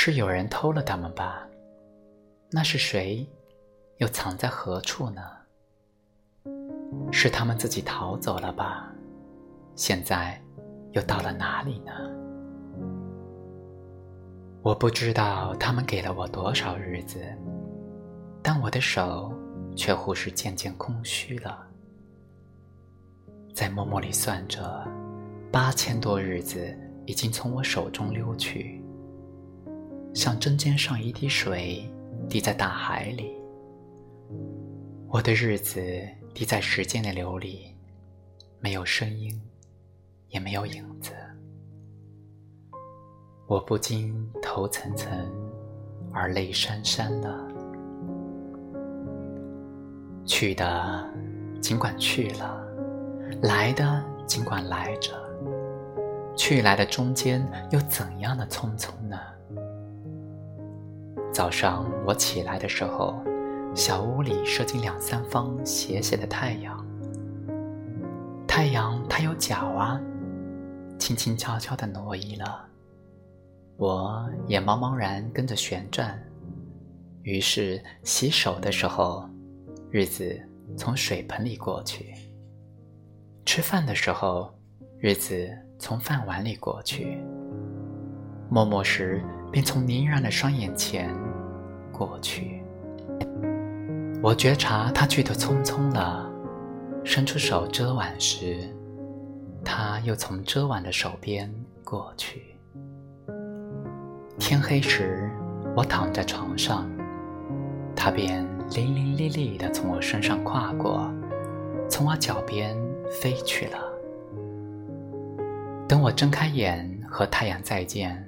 是有人偷了他们吧？那是谁？又藏在何处呢？是他们自己逃走了吧？现在又到了哪里呢？我不知道他们给了我多少日子，但我的手却乎是渐渐空虚了。在默默里算着，八千多日子已经从我手中溜去。像针尖上一滴水，滴在大海里。我的日子滴在时间的流里，没有声音，也没有影子。我不禁头涔涔，而泪潸潸了。去的尽管去了，来的尽管来着，去来的中间又怎样的匆匆呢？早上我起来的时候，小屋里射进两三方斜斜的太阳。太阳它有脚啊，轻轻悄悄地挪移了，我也茫茫然跟着旋转。于是洗手的时候，日子从水盆里过去；吃饭的时候，日子从饭碗里过去；默默时，便从凝然的双眼前。过去，我觉察他去得匆匆了，伸出手遮挽时，他又从遮挽的手边过去。天黑时，我躺在床上，他便伶伶俐俐地从我身上跨过，从我脚边飞去了。等我睁开眼和太阳再见，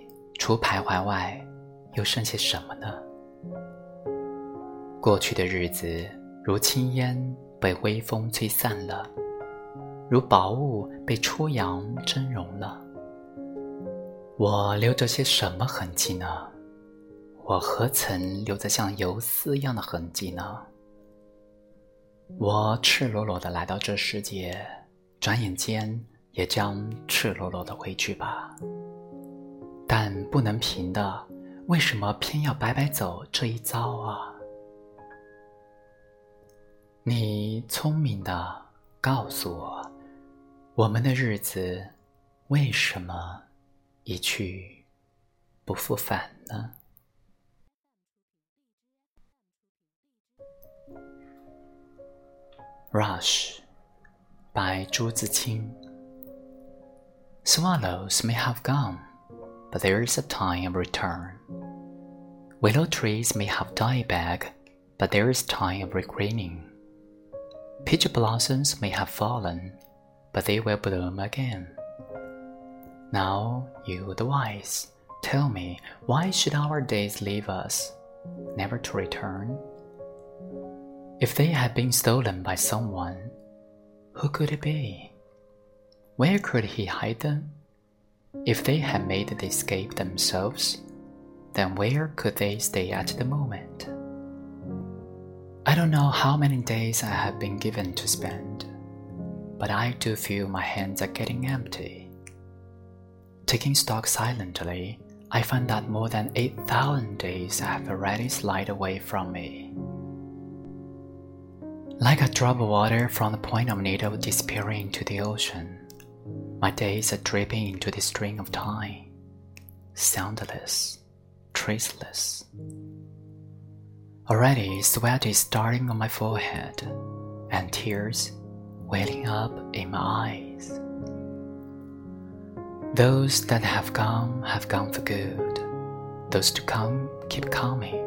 除徘徊外，又剩些什么呢？过去的日子如轻烟被微风吹散了，如薄雾被初阳蒸融了。我留着些什么痕迹呢？我何曾留着像游丝一样的痕迹呢？我赤裸裸的来到这世界，转眼间也将赤裸裸的回去吧。但不能平的，为什么偏要白白走这一遭啊？你聪明的告诉我，我们的日子为什么一去不复返呢？Rush by 朱自清 Swallows may have gone, but there is a time of return. Willow trees may have died back, but there is time of regreening. Peach blossoms may have fallen, but they will bloom again. Now, you the wise, tell me, why should our days leave us, never to return? If they had been stolen by someone, who could it be? Where could he hide them? If they had made the escape themselves, then where could they stay at the moment? I don't know how many days I have been given to spend, but I do feel my hands are getting empty. Taking stock silently, I find that more than 8,000 days have already slid away from me. Like a drop of water from the point of needle disappearing into the ocean, my days are dripping into the stream of time, soundless, traceless. Already sweat is starting on my forehead, and tears welling up in my eyes. Those that have gone have gone for good. Those to come keep coming.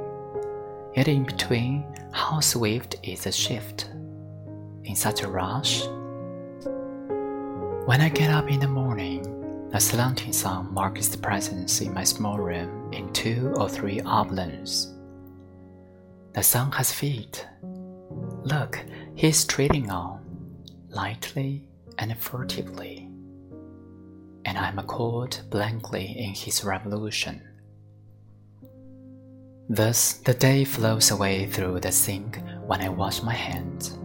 Yet in between, how swift is the shift? In such a rush? When I get up in the morning, a slanting sun marks the presence in my small room in two or three oblongs. The sun has feet. Look, he is treading on, lightly and furtively. And I am caught blankly in his revolution. Thus, the day flows away through the sink when I wash my hands,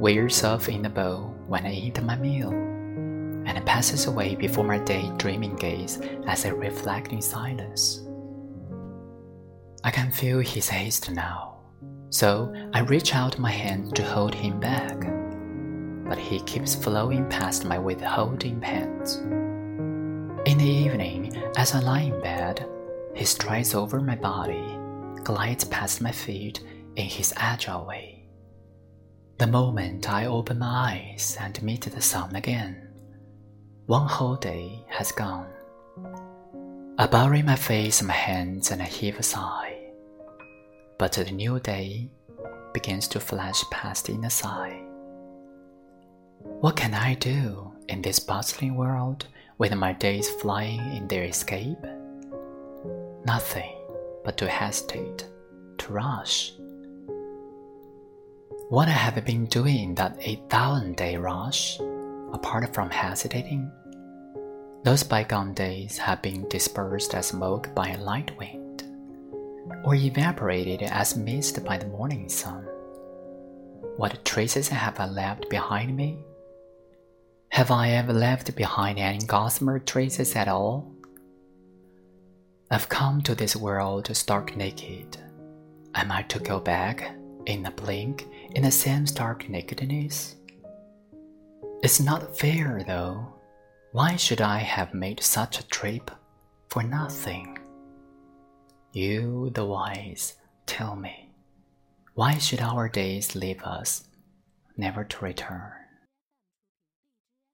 wears off in the bowl when I eat my meal and it passes away before my day dreaming gaze as I reflect in silence. I can feel his haste now, so I reach out my hand to hold him back, but he keeps flowing past my withholding hands. In the evening, as I lie in bed, he strides over my body, glides past my feet in his agile way. The moment I open my eyes and meet the sun again, one whole day has gone. I bury my face in my hands and I heave a sigh. But the new day begins to flash past in a sigh. What can I do in this bustling world with my days flying in their escape? Nothing but to hesitate, to rush. What have I been doing in that 8,000 day rush apart from hesitating. Those bygone days have been dispersed as smoke by a light wind, or evaporated as mist by the morning sun. What traces have I left behind me? Have I ever left behind any gossamer traces at all? I've come to this world stark naked. Am I to go back in a blink in the same stark nakedness? It's not fair, though. Why should I have made such a trip for nothing? You, the wise, tell me, why should our days leave us, never to return?